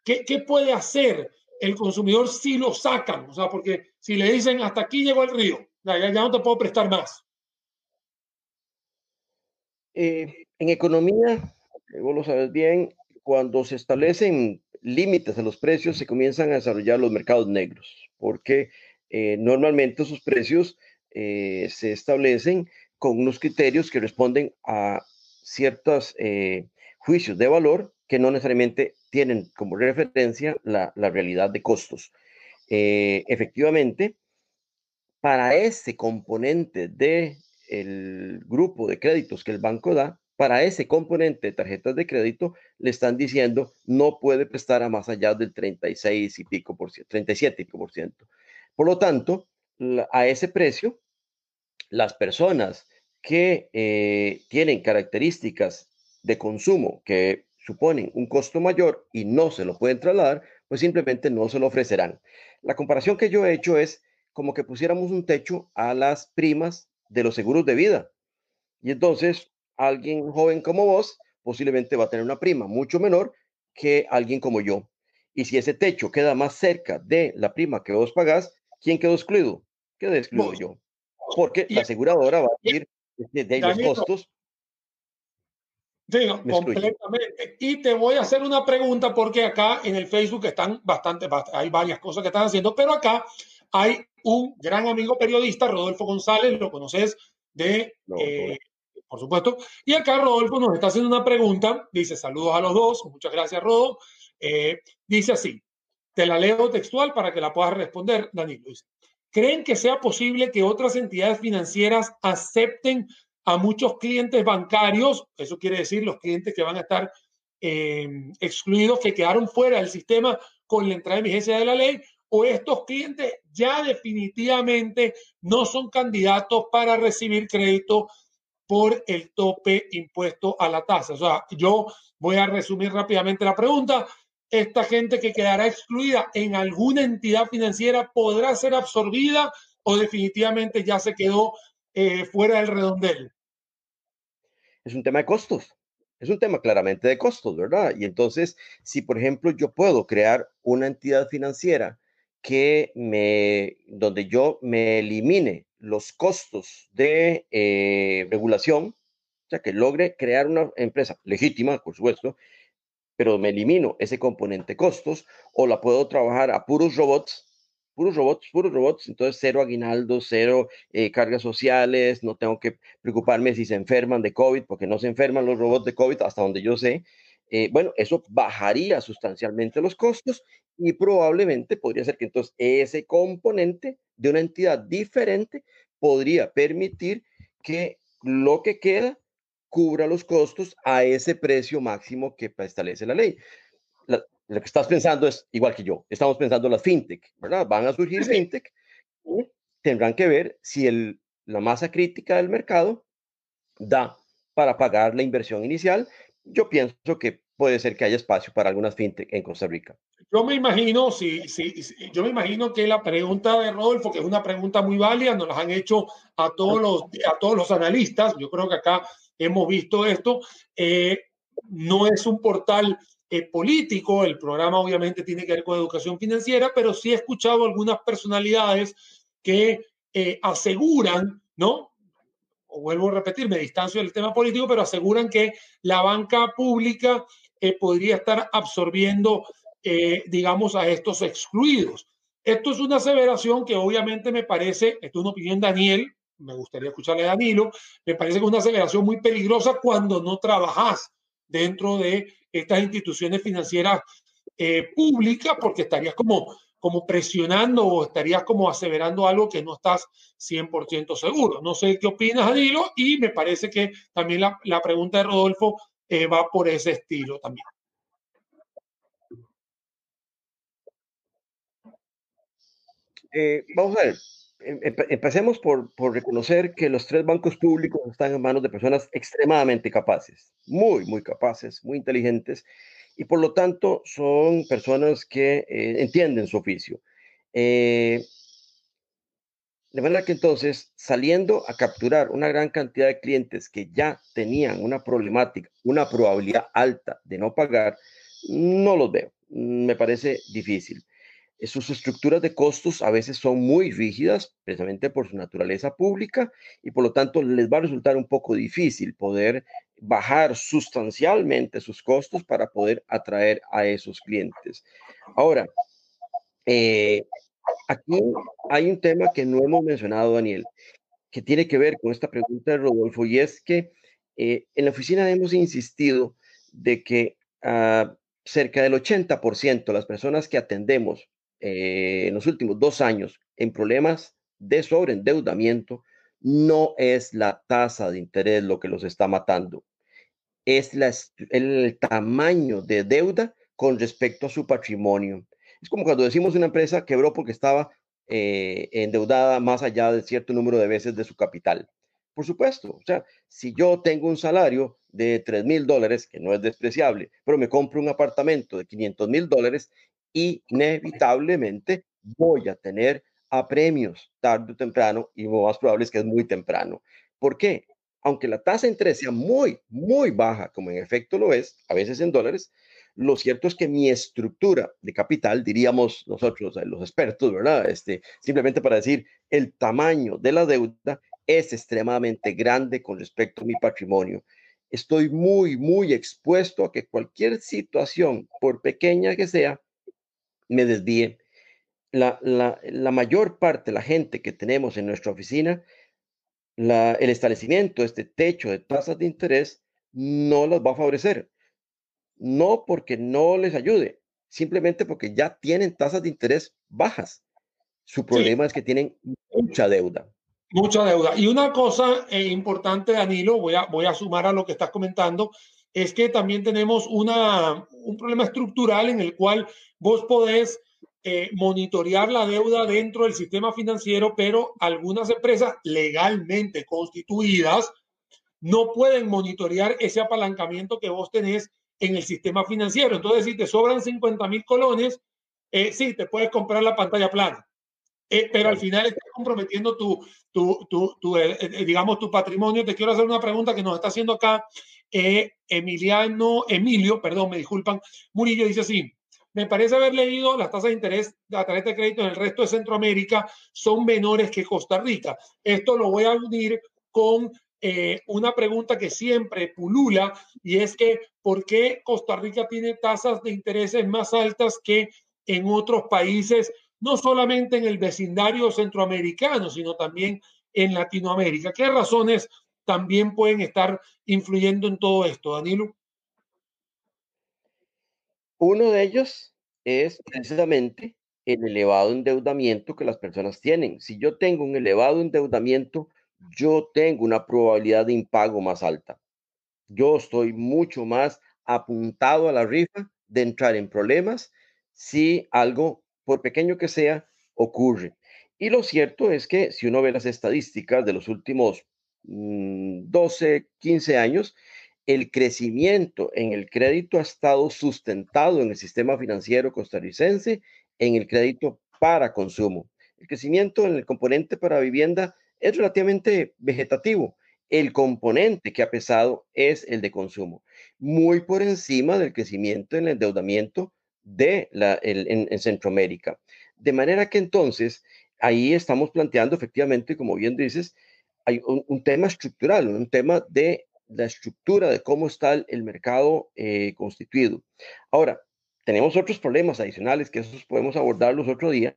qué, qué puede hacer el consumidor si lo sacan? O sea, porque si le dicen hasta aquí llegó el río, ya, ya no te puedo prestar más. Eh, en economía, vos lo sabes bien, cuando se establecen límites a los precios, se comienzan a desarrollar los mercados negros, porque eh, normalmente sus precios eh, se establecen con unos criterios que responden a ciertos eh, juicios de valor que no necesariamente tienen como referencia la, realidad de costos. efectivamente, para ese componente del el grupo de créditos que el banco da, para ese componente de tarjetas de crédito, le están diciendo no puede prestar a más allá del 36 y pico por ciento, 37 y pico por ciento. Por lo tanto, a ese precio, las personas que eh, tienen características de consumo que suponen un costo mayor y no se lo pueden trasladar, pues simplemente no se lo ofrecerán. La comparación que yo he hecho es como que pusiéramos un techo a las primas de los seguros de vida. Y entonces, alguien joven como vos posiblemente va a tener una prima mucho menor que alguien como yo. Y si ese techo queda más cerca de la prima que vos pagás, ¿quién quedó excluido? Quedé excluido yo. Porque la aseguradora va a decir de, los costos. Sí, completamente. Y te voy a hacer una pregunta porque acá en el Facebook están bastante, hay varias cosas que están haciendo, pero acá hay un gran amigo periodista, Rodolfo González, lo conoces de, eh, por supuesto. Y acá Rodolfo nos está haciendo una pregunta, dice saludos a los dos, muchas gracias Rodolfo. Eh, dice así, te la leo textual para que la puedas responder, Danilo. Dice, ¿creen que sea posible que otras entidades financieras acepten a muchos clientes bancarios? Eso quiere decir los clientes que van a estar eh, excluidos, que quedaron fuera del sistema con la entrada de vigencia de la ley, o estos clientes ya definitivamente no son candidatos para recibir crédito por el tope impuesto a la tasa. O sea, yo voy a resumir rápidamente la pregunta esta gente que quedará excluida en alguna entidad financiera podrá ser absorbida o definitivamente ya se quedó eh, fuera del redondel? Es un tema de costos. Es un tema claramente de costos, ¿verdad? Y entonces, si por ejemplo yo puedo crear una entidad financiera que me, donde yo me elimine los costos de eh, regulación, o sea, que logre crear una empresa legítima, por supuesto, pero me elimino ese componente costos o la puedo trabajar a puros robots, puros robots, puros robots, entonces cero aguinaldo, cero eh, cargas sociales, no tengo que preocuparme si se enferman de COVID, porque no se enferman los robots de COVID hasta donde yo sé. Eh, bueno, eso bajaría sustancialmente los costos y probablemente podría ser que entonces ese componente de una entidad diferente podría permitir que lo que queda cubra los costos a ese precio máximo que establece la ley. lo que estás pensando es igual que yo. Estamos pensando las fintech, ¿verdad? Van a surgir fintech y tendrán que ver si el, la masa crítica del mercado da para pagar la inversión inicial. Yo pienso que puede ser que haya espacio para algunas fintech en Costa Rica. Yo me imagino, sí, sí, yo me imagino que la pregunta de Rodolfo, que es una pregunta muy válida, nos la han hecho a todos los, a todos los analistas. Yo creo que acá hemos visto esto. Eh, no es un portal eh, político, el programa obviamente tiene que ver con educación financiera, pero sí he escuchado algunas personalidades que eh, aseguran, ¿no? Vuelvo a repetir, me distancio del tema político, pero aseguran que la banca pública podría estar absorbiendo, digamos, a estos excluidos. Esto es una aseveración que obviamente me parece, esto es una opinión Daniel, me gustaría escucharle a Danilo, me parece que es una aceleración muy peligrosa cuando no trabajas dentro de estas instituciones financieras eh, públicas, porque estarías como, como presionando o estarías como aseverando algo que no estás 100% seguro. No sé qué opinas, Danilo, y me parece que también la, la pregunta de Rodolfo eh, va por ese estilo también. Eh, vamos a ver, Em, empecemos por, por, reconocer que los tres bancos públicos están en manos de personas extremadamente capaces, muy, muy capaces, muy inteligentes, y por lo tanto son personas que eh, entienden su oficio. Eh, de manera que entonces, saliendo a capturar una gran cantidad de clientes que ya tenían una problemática, una probabilidad alta de no pagar, no los veo. Me parece difícil sus estructuras de costos a veces son muy rígidas, precisamente por su naturaleza pública, y por lo tanto les va a resultar un poco difícil poder bajar sustancialmente sus costos para poder atraer a esos clientes. Ahora, eh, aquí hay un tema que no hemos mencionado, Daniel, que tiene que ver con esta pregunta de Rodolfo, y es que eh, en la oficina hemos insistido de que ah, cerca del 80% de las personas que atendemos eh, en los últimos dos años en problemas de sobreendeudamiento, no es la tasa de interés lo que los está matando, es el tamaño de deuda con respecto a su patrimonio. Es como cuando decimos una empresa quebró porque estaba eh, endeudada más allá de cierto número de veces de su capital. Por supuesto, o sea, si yo tengo un salario de 3 mil dólares, que no es despreciable, pero me compro un apartamento de 500 mil dólares, inevitablemente voy a tener apremios tarde o temprano y lo más probable es que es muy temprano. ¿Por qué? Aunque la tasa de interés sea muy, muy baja, como en efecto lo es, a veces en dólares, Lo cierto es que mi estructura de capital, diríamos nosotros, los expertos, ¿verdad? Este, simplemente para decir, el tamaño de la deuda es extremadamente grande con respecto a mi patrimonio. Estoy muy, muy expuesto a que cualquier situación, por pequeña que sea, me desvíe. La, la, la mayor parte de la gente que tenemos en nuestra oficina, la, el establecimiento, este techo de tasas de interés, no las va a favorecer no porque no les ayude, simplemente porque ya tienen tasas de interés bajas. Su problema es que tienen mucha deuda. Mucha deuda. Y una cosa eh, importante, Danilo, voy a, voy a sumar a lo que estás comentando, es que también tenemos una, un problema estructural en el cual vos podés eh, monitorear la deuda dentro del sistema financiero, pero algunas empresas legalmente constituidas no pueden monitorear ese apalancamiento que vos tenés en el sistema financiero. Entonces, si te sobran 50 mil colones, eh, sí, te puedes comprar la pantalla plana. Eh, pero al final estás comprometiendo tu, tu, tu, eh, digamos, tu patrimonio. Te quiero hacer una pregunta que nos está haciendo acá Emiliano, Emilio, perdón, me disculpan, Murillo dice así, me parece haber leído las tasas de interés de la de crédito en el resto de Centroamérica son menores que Costa Rica. Esto lo voy a unir con eh, una pregunta que siempre pulula y es que ¿por qué Costa Rica tiene tasas de intereses más altas que en otros países, no solamente en el vecindario centroamericano, sino también en Latinoamérica? ¿Qué razones también pueden estar influyendo en todo esto, Danilo? Uno de ellos es precisamente el elevado endeudamiento que las personas tienen. Si yo tengo un elevado endeudamiento, yo tengo una probabilidad de impago más alta. Yo estoy mucho más apuntado a la rifa de entrar en problemas si algo, por pequeño que sea, ocurre. Y lo cierto es que si uno ve las estadísticas de los últimos 12, mm, 15 años, el crecimiento en el crédito ha estado sustentado en el sistema financiero costarricense en el crédito para consumo. El crecimiento en el componente para vivienda es relativamente vegetativo. El componente que ha pesado es el de consumo, muy por encima del crecimiento en el endeudamiento de la, en, Centroamérica. De manera que entonces ahí estamos planteando efectivamente, como bien dices, hay un, tema estructural, un tema de la estructura de cómo está el, mercado eh, constituido. Ahora, tenemos otros problemas adicionales que esos podemos abordarlos otro día,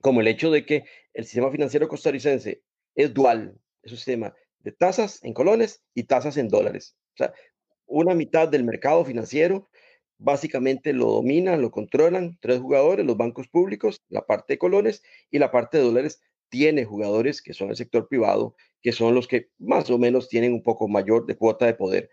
como el hecho de que el sistema financiero costarricense es dual, es un sistema de tasas en colones y tasas en dólares. O sea, una mitad del mercado financiero básicamente lo dominan, lo controlan tres jugadores, los bancos públicos, la parte de colones y la parte de dólares tiene jugadores que son el sector privado, que son los que más o menos tienen un poco mayor de cuota de poder.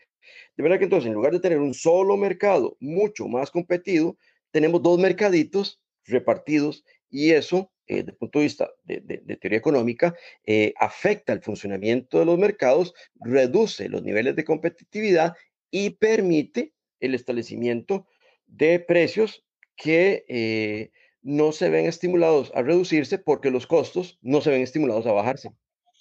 De verdad que entonces, en lugar de tener un solo mercado mucho más competido, tenemos dos mercaditos repartidos y eso eh, desde el punto de vista de, teoría económica, eh, afecta el funcionamiento de los mercados, reduce los niveles de competitividad y permite el establecimiento de precios que eh, no se ven estimulados a reducirse porque los costos no se ven estimulados a bajarse.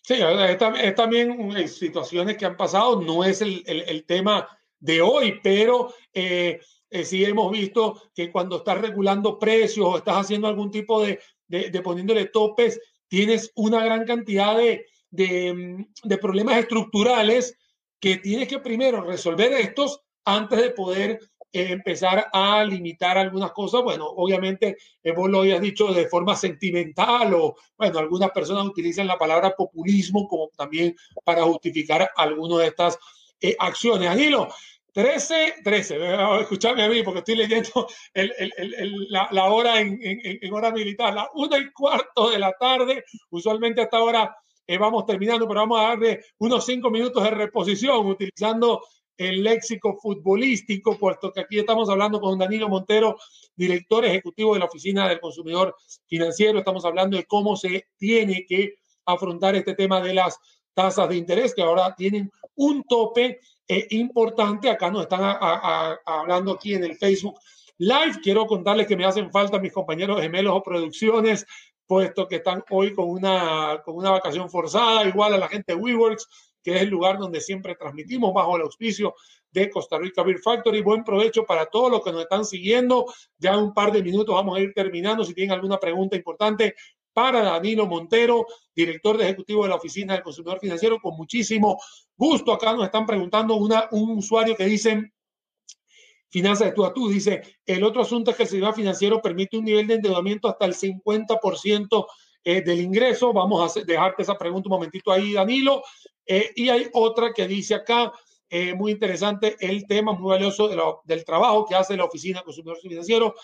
Sí, es, también situaciones que han pasado, no es el, el, tema de hoy, pero eh, sí hemos visto que cuando estás regulando precios o estás haciendo algún tipo de, de, poniéndole topes, tienes una gran cantidad de, de, problemas estructurales que tienes que primero resolver estos antes de poder eh, empezar a limitar algunas cosas. Bueno, obviamente eh, vos lo habías dicho de forma sentimental o, bueno, algunas personas utilizan la palabra populismo como también para justificar algunas de estas eh, acciones. Anilo, 13, 13, escúchame a mí porque estoy leyendo el, el, el, la, la, hora en, en, en, hora militar, la una y cuarto de la tarde, usualmente hasta ahora eh, vamos terminando, pero vamos a darle unos cinco minutos de reposición utilizando el léxico futbolístico, puesto que aquí estamos hablando con Danilo Montero, director ejecutivo de la Oficina del Consumidor Financiero, estamos hablando de cómo se tiene que afrontar este tema de las tasas de interés que ahora tienen un tope eh, importante. Acá nos están hablando aquí en el Facebook Live. Quiero contarles que me hacen falta mis compañeros gemelos o producciones, puesto que están hoy con una, con una vacación forzada, igual a la gente de WeWorks. Que es el lugar donde siempre transmitimos bajo el auspicio de Costa Rica Beer Factory. Buen provecho para todos los que nos están siguiendo. Ya en un par de minutos vamos a ir terminando. Si tienen alguna pregunta importante para Danilo Montero, director de ejecutivo de la Oficina del Consumidor Financiero, con muchísimo gusto. Acá nos están preguntando una, un usuario que dice, finanzas de tú a tú, dice, el otro asunto es que el sistema financiero permite un nivel de endeudamiento hasta el 50% eh, del ingreso. Vamos a dejarte esa pregunta un momentito ahí, Danilo. Eh, y hay otra que dice acá, eh, muy interesante, el tema muy valioso del trabajo que hace la Oficina de Consumidor Financiero.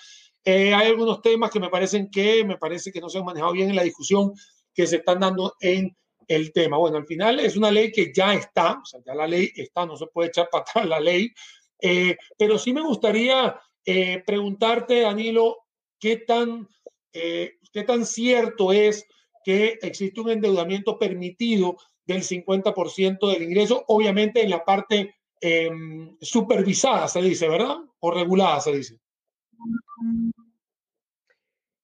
hay algunos temas que me parecen que me parece que no se han manejado bien en la discusión que se están dando en el tema. Bueno, al final es una ley que ya está, o sea, ya la ley está, no se puede echar para atrás la ley, pero sí me gustaría preguntarte, Danilo, qué tan ¿Qué tan cierto es que existe un endeudamiento permitido del 50% del ingreso? Obviamente en la parte em, supervisada, se dice, ¿verdad? O regulada, se dice.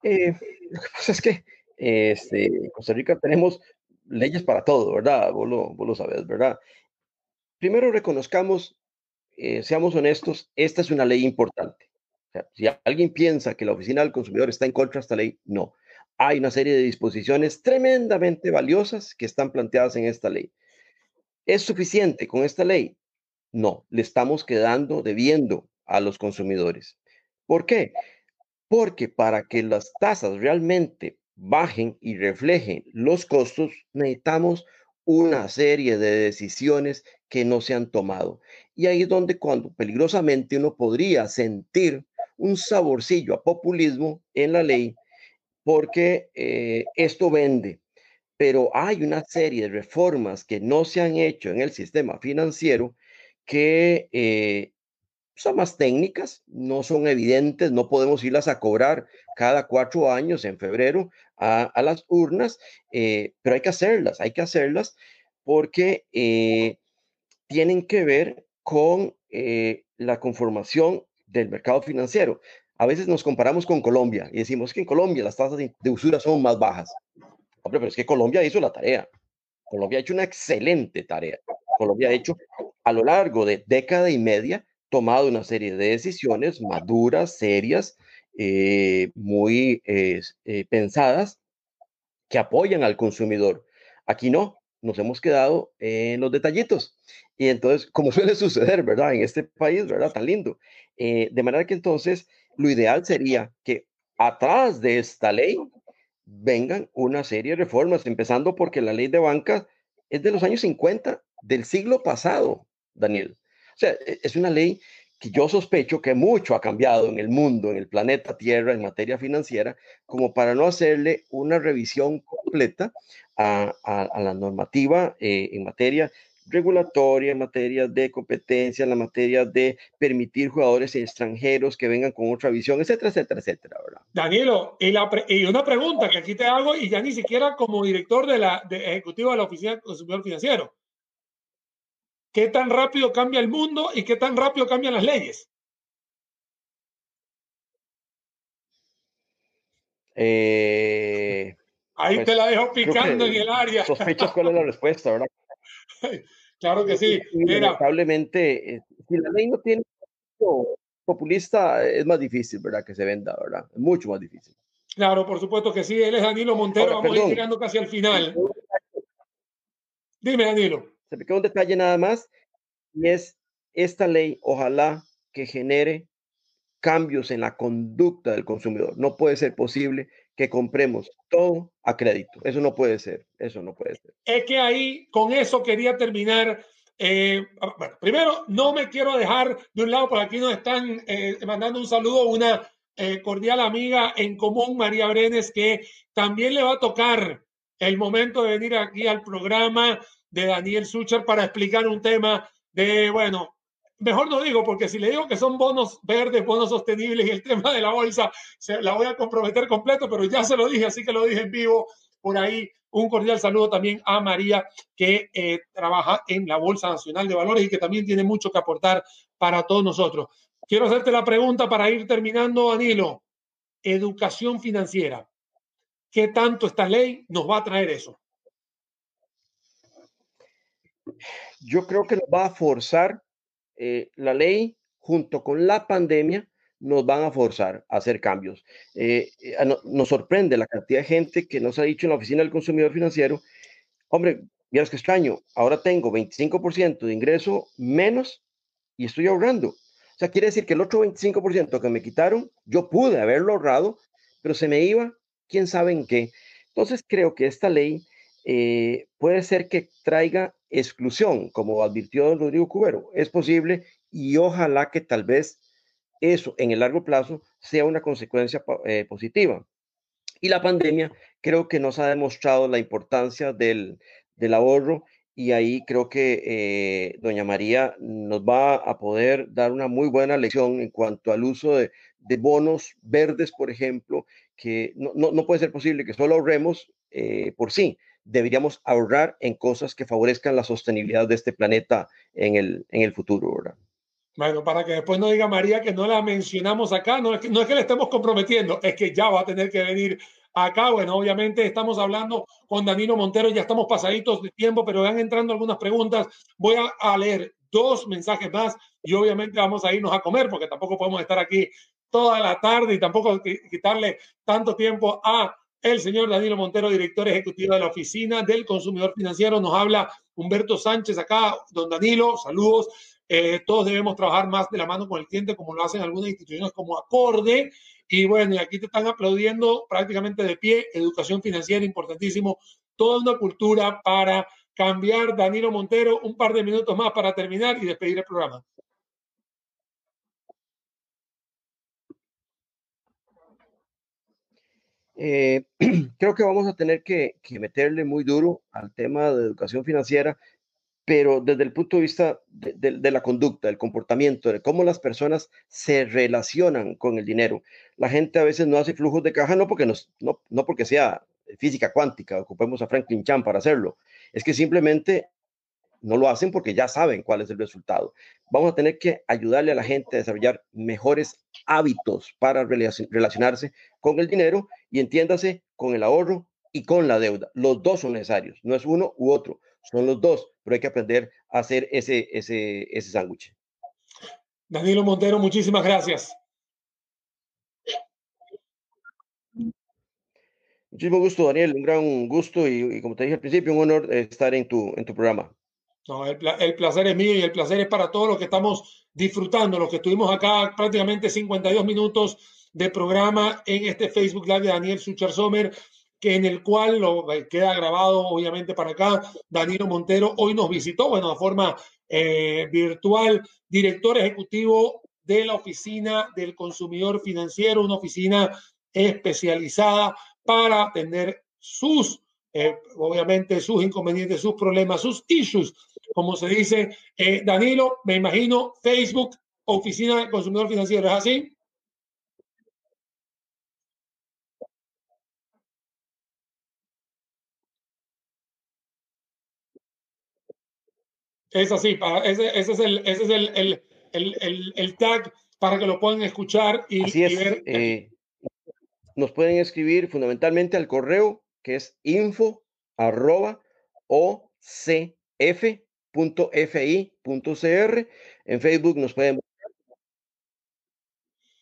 Eh, lo que pasa es que este, en Costa Rica tenemos leyes para todo, ¿verdad? Vos lo, sabes, ¿verdad? Primero reconozcamos, eh, seamos honestos, esta es una ley importante si alguien piensa que la Oficina del Consumidor está en contra de esta ley, no. Hay una serie de disposiciones tremendamente valiosas que están planteadas en esta ley. ¿Es suficiente con esta ley? No, le estamos quedando debiendo a los consumidores. ¿Por qué? Porque para que las tasas realmente bajen y reflejen los costos, necesitamos una serie de decisiones que no se han tomado. Y ahí es donde cuando peligrosamente uno podría sentir un saborcillo a populismo en la ley porque eh, esto vende. Pero hay una serie de reformas que no se han hecho en el sistema financiero que eh, son más técnicas, no son evidentes, no podemos irlas a cobrar cada cuatro años en febrero a, las urnas, eh, pero hay que hacerlas, hay que hacerlas porque tienen que ver con la conformación del mercado financiero. A veces nos comparamos con Colombia y decimos que en Colombia las tasas de usura son más bajas. Hombre, pero es que Colombia hizo la tarea. Colombia ha hecho una excelente tarea. Colombia ha hecho a lo largo de década y media tomado una serie de decisiones maduras, serias, eh, muy eh, pensadas, que apoyan al consumidor. Aquí no, nos hemos quedado en los detallitos. Y entonces, como suele suceder, ¿verdad? En este país, ¿verdad? Tan lindo. Eh, de manera que entonces, lo ideal sería que atrás de esta ley vengan una serie de reformas, empezando porque la ley de banca es de los años 50 del siglo pasado, Daniel. O sea, e, es una ley que yo sospecho que mucho ha cambiado en el mundo, en el planeta Tierra, en materia financiera, como para no hacerle una revisión completa a, la normativa eh, en materia regulatoria, en materia de competencia, en la materia de permitir jugadores extranjeros que vengan con otra visión, etcétera, etcétera, etcétera. ¿verdad? Danilo, y, la y, una pregunta que aquí te hago, y ya ni siquiera como director de la, de ejecutivo de la Oficina del Consumidor Financiero. ¿Qué tan rápido cambia el mundo y qué tan rápido cambian las leyes? Eh, Ahí pues, te la dejo picando en el área. Sospechas cuál es la respuesta, ¿verdad? claro que sí. Lamentablemente, eh, si la ley no tiene populista, es más difícil, ¿verdad? Que se venda, ¿verdad? Es mucho más difícil. Claro, por supuesto que sí. Él es Danilo Montero. Vamos a ir llegando casi al final. Dime, Danilo. Se me queda un detalle nada más y es esta ley, ojalá que genere cambios en la conducta del consumidor. No puede ser posible que compremos todo a crédito. Eso no puede ser. Eso no puede ser. Es que ahí, con eso quería terminar. Eh, bueno, primero, no me quiero dejar de un lado, por aquí nos están eh, mandando un saludo una eh, cordial amiga en común, María Brenes, que también le va a tocar el momento de venir aquí al programa de Daniel Sucher para explicar un tema de, bueno, mejor no digo, porque si le digo que son bonos verdes, bonos sostenibles y el tema de la bolsa, se la voy a comprometer completo, pero ya se lo dije, así que lo dije en vivo por ahí. Un cordial saludo también a María, que eh, trabaja en la Bolsa Nacional de Valores y que también tiene mucho que aportar para todos nosotros. Quiero hacerte la pregunta para ir terminando, Danilo. Educación financiera. ¿Qué tanto esta ley nos va a traer eso? Yo creo que nos va a forzar eh, la ley junto con la pandemia nos van a forzar a hacer cambios. Eh, eh, nos sorprende la cantidad de gente que nos ha dicho en la oficina del consumidor financiero, hombre, miras que extraño, ahora tengo 25% de ingreso menos y estoy ahorrando. O sea, quiere decir que el otro 25% que me quitaron, yo pude haberlo ahorrado, pero se me iba, quién sabe en qué. Entonces creo que esta ley puede ser que traiga exclusión, como advirtió Rodrigo Cubero. Es posible y ojalá que tal vez eso en el largo plazo sea una consecuencia eh, positiva. Y la pandemia creo que nos ha demostrado la importancia del, del ahorro y ahí creo que eh, doña María nos va a poder dar una muy buena lección en cuanto al uso de, de bonos verdes, por ejemplo, que no, no, no, puede ser posible que solo ahorremos eh, por sí. Deberíamos ahorrar en cosas que favorezcan la sostenibilidad de este planeta en el, en el futuro, ¿verdad? Bueno, para que después no diga María que no la mencionamos acá, no es que, no es que le estemos comprometiendo, es que ya va a tener que venir acá. Bueno, obviamente estamos hablando con Danilo Montero, ya estamos pasaditos de tiempo, pero van entrando algunas preguntas. Voy a, a leer dos mensajes más y obviamente vamos a irnos a comer porque tampoco podemos estar aquí toda la tarde y tampoco quitarle tanto tiempo a el señor Danilo Montero, director ejecutivo de la Oficina del Consumidor Financiero. Nos habla Humberto Sánchez acá. Don Danilo, saludos. Eh, todos debemos trabajar más de la mano con el cliente, como lo hacen algunas instituciones como Acorde. Y bueno, y aquí te están aplaudiendo prácticamente de pie. Educación financiera, importantísimo. Toda una cultura para cambiar. Danilo Montero, un par de minutos más para terminar y despedir el programa. Eh, creo que vamos a tener que, que, meterle muy duro al tema de educación financiera pero desde el punto de vista de, de, de, la conducta, del comportamiento, de cómo las personas se relacionan con el dinero. La gente a veces no hace flujos de caja, no porque, nos, no, no porque sea física cuántica, ocupemos a Franklin Chan para hacerlo, es que simplemente no lo hacen porque ya saben cuál es el resultado. Vamos a tener que ayudarle a la gente a desarrollar mejores hábitos para relacionarse con el dinero y entiéndase con el ahorro y con la deuda. Los dos son necesarios, no es uno u otro son los dos, pero hay que aprender a hacer ese, ese, ese sándwich. Danilo Montero, muchísimas gracias. Muchísimo gusto, Daniel, un gran gusto y, y, como te dije al principio, un honor estar en tu, en tu programa. No, el, placer es mío y el placer es para todos los que estamos disfrutando, los que estuvimos acá prácticamente 52 minutos de programa en este Facebook Live de Daniel Sucher Sommer que en el cual eh, queda grabado obviamente para acá. Danilo Montero hoy nos visitó, bueno, de forma eh, virtual, director ejecutivo de la Oficina del Consumidor Financiero, una oficina especializada para atender sus, eh, obviamente, sus inconvenientes, sus problemas, sus issues, como se dice. Eh, Danilo, me imagino, Facebook, Oficina del Consumidor Financiero, ¿es así? Es así, para, ese, ese, es, el, ese es el, el, el, el, tag para que lo puedan escuchar y, así es, y ver. Eh, nos pueden escribir fundamentalmente al correo que es info arroba ocf.fi.cr. En Facebook nos pueden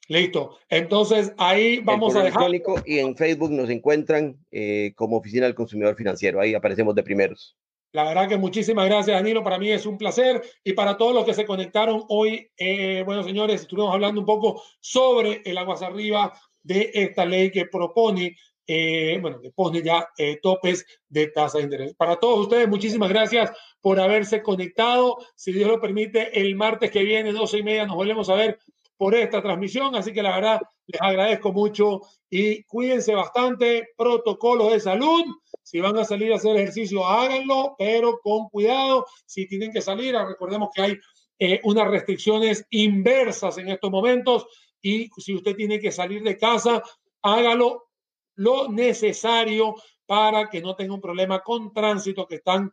Listo. Entonces ahí vamos a dejar. Y en Facebook nos encuentran eh, como Oficina del Consumidor Financiero. Ahí aparecemos de primeros. La verdad que muchísimas gracias, Danilo. Para mí es un placer. Y para todos los que se conectaron hoy, eh, bueno, señores, estuvimos hablando un poco sobre el aguas arriba de esta ley que propone, eh, bueno, que pone ya eh, topes de tasa de interés. Para todos ustedes, muchísimas gracias por haberse conectado. Si Dios lo permite, el martes que viene, 12 y media, nos volvemos a ver por esta transmisión. Así que la verdad, les agradezco mucho y cuídense bastante. Protocolos de salud. Si van a salir a hacer ejercicio, háganlo, pero con cuidado. Si tienen que salir, recordemos que hay eh, unas restricciones inversas en estos momentos y si usted tiene que salir de casa, hágalo lo necesario para que no tenga un problema con tránsito que están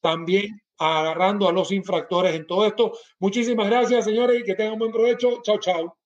también agarrando a los infractores en todo esto. Muchísimas gracias, señores, y que tengan buen provecho. Chao, chao.